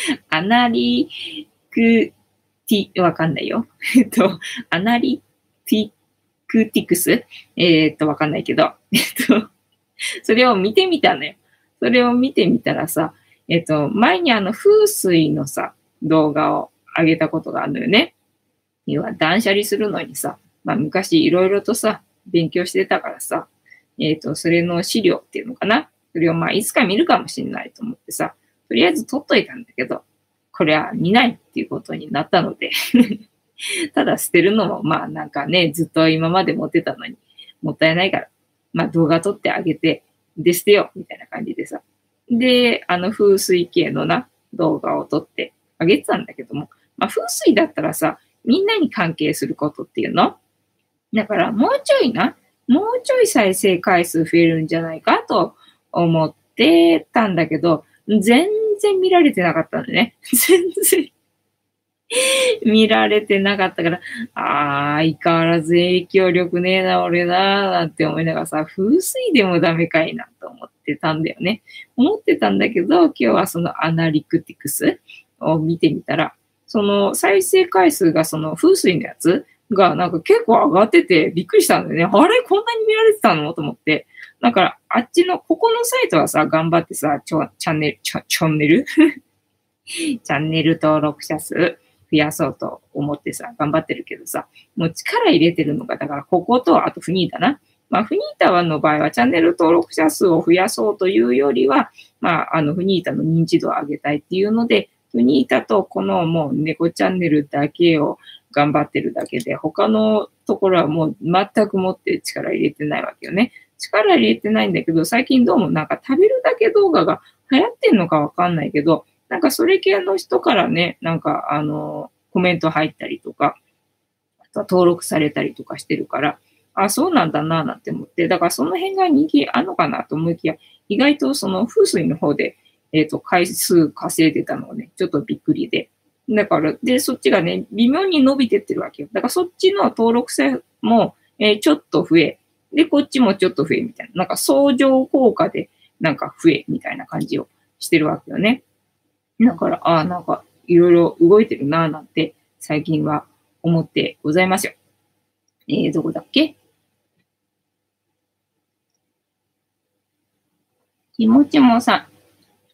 アナリクティ、わかんないよ。えっと、アナリティクティクス？えっと、わかんないけど、えっと、それを見てみたのよ。それを見てみたらさ、えっと、前にあの風水のさ、動画を上げたことがあるのよね。要は断捨離するのにさ、まあ昔いろいろとさ、勉強してたからさ、えっ、と、それの資料っていうのかな？それをまあいつか見るかもしれないと思ってさ、とりあえず撮っといたんだけど、これは見ないっていうことになったので ただ捨てるのもまあなんかね、ずっと今まで持ってたのにもったいないから、まあ動画撮ってあげて、で、捨てようみたいな感じでさ。で、あの風水系のな、動画を撮ってあげてたんだけども、まあ風水だったらさ、みんなに関係することっていうの？だからもうちょいな、もうちょい再生回数増えるんじゃないかと思ってたんだけど、全然見られてなかったんだね。全然見られてなかったから、ああ、相変わらず影響力ねえな、俺な、なんて思いながらさ、風水でもダメかいなと思ってたんだよね。思ってたんだけど、今日はそのアナリクティクスを見てみたら、その再生回数がその風水のやつがなんか結構上がっててびっくりしたんだよね。あれ？こんなに見られてたの？と思って。だから、あっちの、ここのサイトはさ、頑張ってさ、チャンネル、チャンネル？チャンネル登録者数増やそうと思ってさ、頑張ってるけどさ、もう力入れてるのが、だからここと、あとフニータな。まあ、フニータはの場合はチャンネル登録者数を増やそうというよりは、まあ、あの、フニータの認知度を上げたいっていうので、フニータとこのもう猫チャンネルだけを頑張ってるだけで、他のところはもう全くもって力入れてないわけよね。力入れてないんだけど、最近どうもなんか食べるだけ動画が流行ってんのかわかんないけど、なんかそれ系の人からね、なんかあの、コメント入ったりとか、あとは登録されたりとかしてるから、あ、そうなんだな、なんて思って、だからその辺が人気あるのかなと思いきや、意外とその風水の方で、えっ、ー、と、回数稼いでたのがね、ちょっとびっくりで。だから、で、そっちがね、微妙に伸びてってるわけよ。だからそっちの登録者も、えー、ちょっと増え、で、こっちもちょっと増えみたいな。なんか相乗効果で、なんか増えみたいな感じをしてるわけよね。だから、ああ、なんか、いろいろ動いてるなぁなんて、最近は思ってございますよ。えー、どこだっけ？気持ちもさ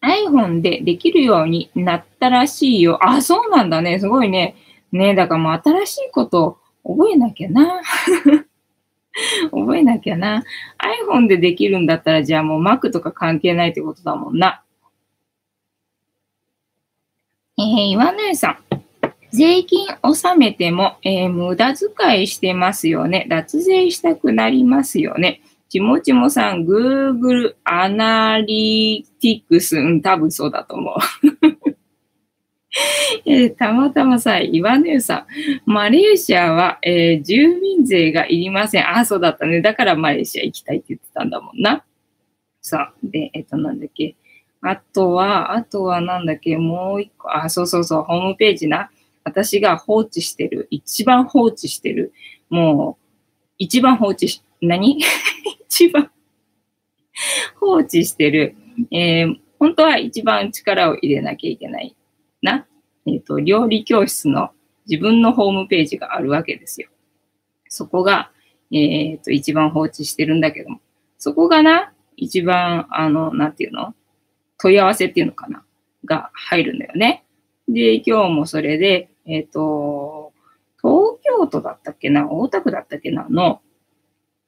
ん、iPhone でできるようになったらしいよ。あ、そうなんだね。すごいね。ねだからもう新しいことを覚えなきゃな。覚えなきゃな。iPhone でできるんだったら、じゃあもう Mac とか関係ないってことだもんな。えー、岩根さん。税金納めても、えー、無駄遣いしてますよね。脱税したくなりますよね。ちもちもさん、Google アナリティクス、うん、多分そうだと思う。え、たまたまさ、岩根さん、マレーシアは、えー、住民税がいりません。あ、そうだったね。だからマレーシア行きたいって言ってたんだもんな。さあ、で、えっ、ー、と、なんだっけ。あとは、あとはなんだっけ、もう一個、あ、そうそうそう、ホームページな。私が放置してる、一番放置してる、もう、一番放置し、何？一番。放置してる、えー、本当は一番力を入れなきゃいけない。な、えっ、ー、と、料理教室の自分のホームページがあるわけですよ。そこが、えっ、ー、と、一番放置してるんだけども、そこがな、一番、あの、なんていうの？問い合わせっていうのかな？が入るんだよね。で、今日もそれで、えっ、ー、と、東京都だったっけな、大田区だったっけな、の、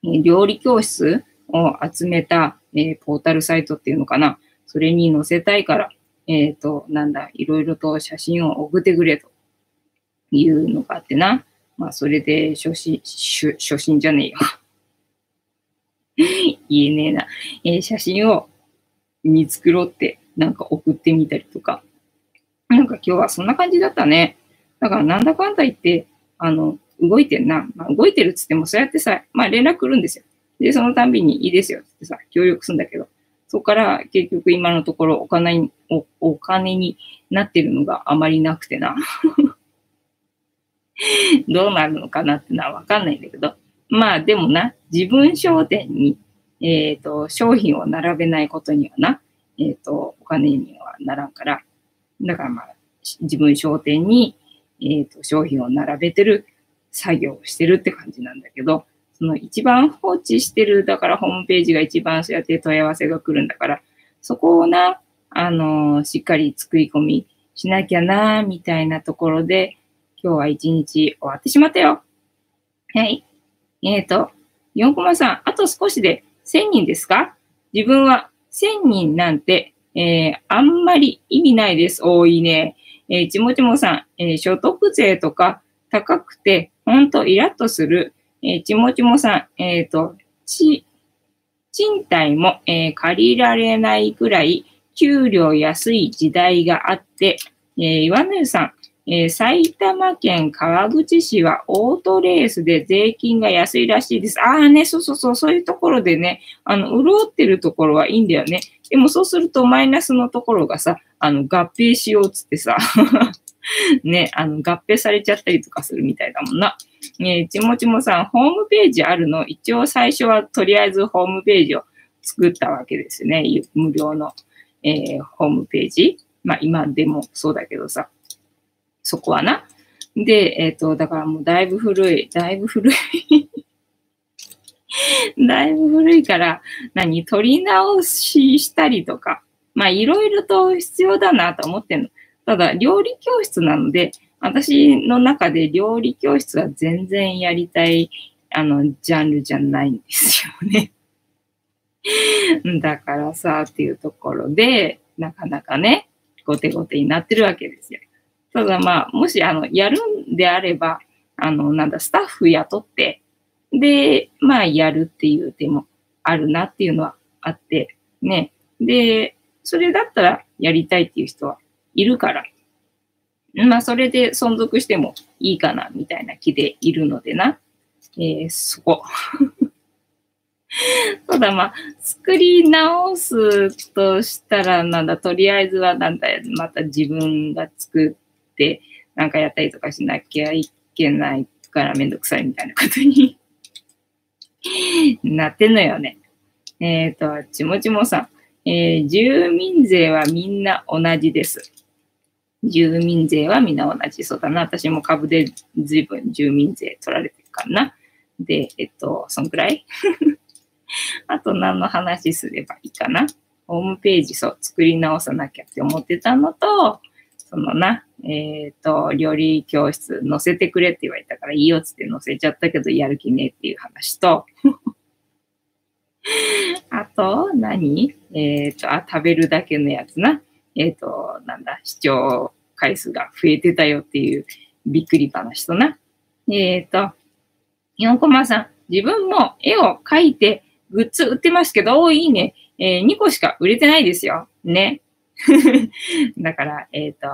料理教室を集めた、えー、ポータルサイトっていうのかな？それに載せたいから、えっ、ー、と、なんだ、いろいろと写真を送ってくれというのがあってな。まあ、それで初心、初心じゃねえよ。言えねえな。えー、写真を見繕ってなんか送ってみたりとか。なんか今日はそんな感じだったね。だからなんだかんだ言って、あの、動いてんな。まあ、動いてるっつってもそうやってさ、まあ連絡来るんですよ。で、そのたんびにいいですよってさ、協力するんだけど、そこから結局今のところお金に、おお金になってるのがあまりなくてな。どうなるのかなってのはわかんないんだけど、まあでもな、自分商店に、えっ、ー、と、商品を並べないことにはな、えっ、ー、と、お金にはならんから、だからまあ、自分商店に、えっ、ー、と、商品を並べてる作業をしてるって感じなんだけど、その一番放置してる、だからホームページが一番そうやって問い合わせが来るんだから、そこをな、あの、しっかり作り込みしなきゃな、みたいなところで、今日は一日終わってしまったよ。はい。えっ、ー、と、4コマさん、あと少しで1000人ですか？自分は1000人なんて、えー、あんまり意味ないです。多いね。えー、ちもちもさん、えー、所得税とか高くて、ほんとイラッとする。えー、ちもちもさん、えっ、ー、と、ち、賃貸も、えー、借りられないくらい給料安い時代があって、えー、岩根さん、えー、埼玉県川口市はオートレースで税金が安いらしいです。ああね、そうそうそう、そういうところでね、あの、潤ってるところはいいんだよね。でもそうするとマイナスのところがさ、あの、合併しようっつってさ、ね、あの、合併されちゃったりとかするみたいだもんな。ねちもちもさん、ホームページあるの？一応最初はとりあえずホームページを作ったわけですね。無料の、えー、ホームページ。まあ今でもそうだけどさ。そこはな。で、えっ、ー、と、だからもうだいぶ古い、だいぶ古い だいぶ古いから、何、取り直ししたりとか、まあいろいろと必要だなと思ってんの。ただ、料理教室なので、私の中で料理教室は全然やりたい、あの、ジャンルじゃないんですよね。だからさ、っていうところで、なかなかね、ごてごてになってるわけですよ。ただまあ、もし、あの、やるんであれば、あの、なんだ、スタッフ雇って、で、まあ、やるっていう手もあるなっていうのはあって、ね。で、それだったらやりたいっていう人はいるから、まあ、それで存続してもいいかな、みたいな気でいるのでな。えー、そこ。ただまあ、作り直すとしたら、なんだ、とりあえずはなんだ、また自分が作ってなんかやったりとかしなきゃいけないからめんどくさいみたいなことに なってんのよね。えっ、ー、と、ちもちもさん、えー、住民税はみんな同じです。住民税はみんな同じ。そうだな。私も株で随分住民税取られてるからな。で、えっと、そんくらい？あと何の話すればいいかな？ホームページ、そう、作り直さなきゃって思ってたのと、そのな、えっ、と、料理教室載せてくれって言われたからいいよっつって載せちゃったけどやる気ねっていう話と、あと何、えっ、ー、と、あ、食べるだけのやつな。えっ、ー、と、なんだ、視聴回数が増えてたよっていうびっくり話とな。えっ、と、4コマさん、自分も絵を描いてグッズ売ってますけど、おいいね。えー、2個しか売れてないですよ。ね。だから、えっ、と、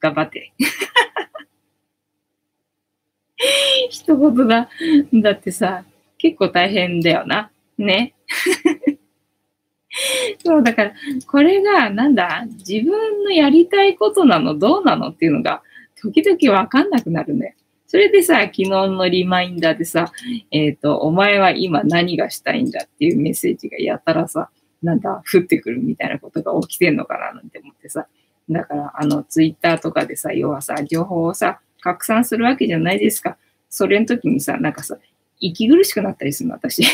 頑張って。一言だ。だってさ、結構大変だよな。ね。そう、だから、これが、なんだ、自分のやりたいことなの、どうなのっていうのが、時々わかんなくなるね。それでさ、昨日のリマインダーでさ、えっ、ー、と、お前は今何がしたいんだっていうメッセージがやたらさ、なんだ、降ってくるみたいなことが起きてんのかななんて思ってさ。だから、あの、ツイッターとかでさ、要はさ、情報をさ、拡散するわけじゃないですか。それの時にさ、なんかさ、息苦しくなったりするの、私。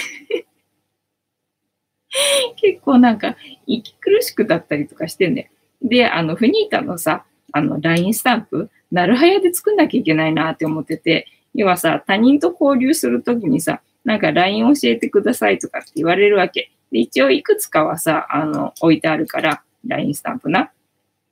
結構なんか、息苦しくだったりとかしてね。で、あの、フニータのさ、あの、LINE スタンプ、なるはやで作んなきゃいけないなって思ってて、要はさ、他人と交流するときにさ、なんか LINE 教えてくださいとかって言われるわけ。で一応いくつかはさ、あの、置いてあるから、LINE スタンプな。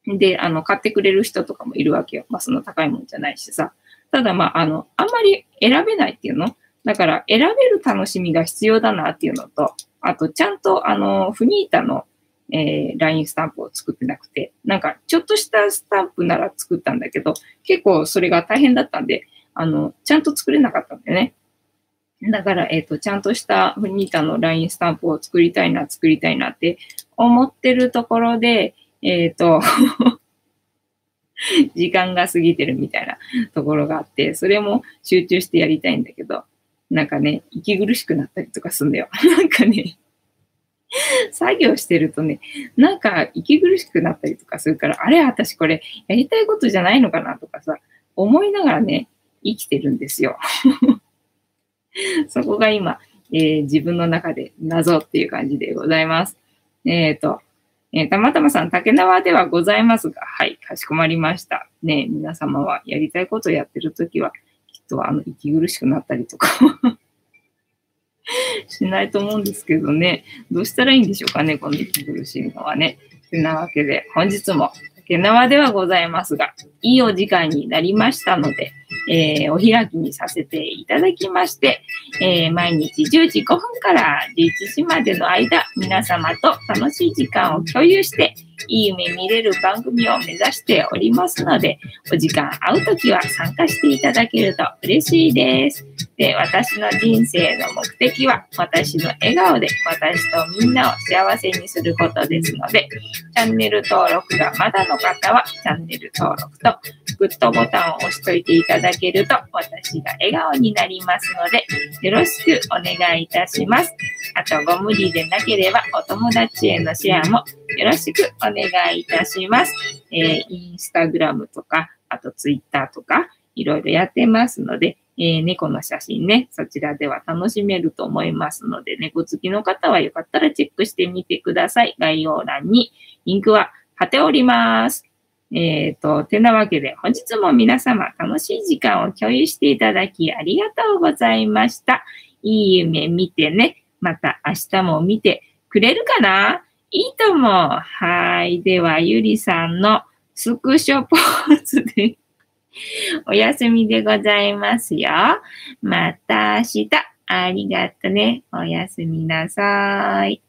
で、あの、買ってくれる人とかもいるわけよ。まあ、その高いもんじゃないしさ。ただ、まあ、あの、あんまり選べないっていうの？だから、選べる楽しみが必要だなっていうのと、あと、ちゃんと、あの、フニータの、えー、LINE スタンプを作ってなくて、なんか、ちょっとしたスタンプなら作ったんだけど、結構それが大変だったんで、あの、ちゃんと作れなかったんだよね。だから、えっ、と、ちゃんとしたフニータの LINE スタンプを作りたいな、作りたいなって思ってるところで、えっ、と、時間が過ぎてるみたいなところがあって、それも集中してやりたいんだけど、なんかね、息苦しくなったりとかすんだよ。なんかね、作業してるとね、なんか息苦しくなったりとかするから、あれ、私これやりたいことじゃないのかなとかさ、思いながらね、生きてるんですよ。そこが今、えー自分の中で謎っていう感じでございます。えっ、と、えーたまたまさん、竹縄ではございますが、はい、かしこまりました。ね、皆様はやりたいことをやってるときは、きっとあの、息苦しくなったりとか しないと思うんですけどね、どうしたらいいんでしょうかね、この息苦しいのはね。てなわけで、本日も竹縄ではございますが、いいお時間になりましたので、えーお開きにさせていただきまして、えー毎日10時5分から11時までの間、皆様と楽しい時間を共有して、いい夢見れる番組を目指しておりますので、お時間合うときは参加していただけると嬉しいです。で、私の人生の目的は、私の笑顔で私とみんなを幸せにすることですので、チャンネル登録がまだの方は、チャンネル登録とグッドボタンを押しといていただだけると、私が笑顔になりますので、よろしくお願いいたします。あと、ご無理でなければ、お友達へのシェアもよろしくお願いいたします。えーインスタグラムとか、あとツイッターとか、いろいろやってますので、えー猫の写真ね、そちらでは楽しめると思いますので、猫好きの方はよかったらチェックしてみてください。概要欄にリンクは貼っております。えっ、と、てなわけで、本日も皆様楽しい時間を共有していただきありがとうございました。いい夢見てね。また明日も見てくれるかな？いいと思う。はい。では、ゆりさんのスクショポーズで お休みでございますよ。また明日。ありがとね。おやすみなさい。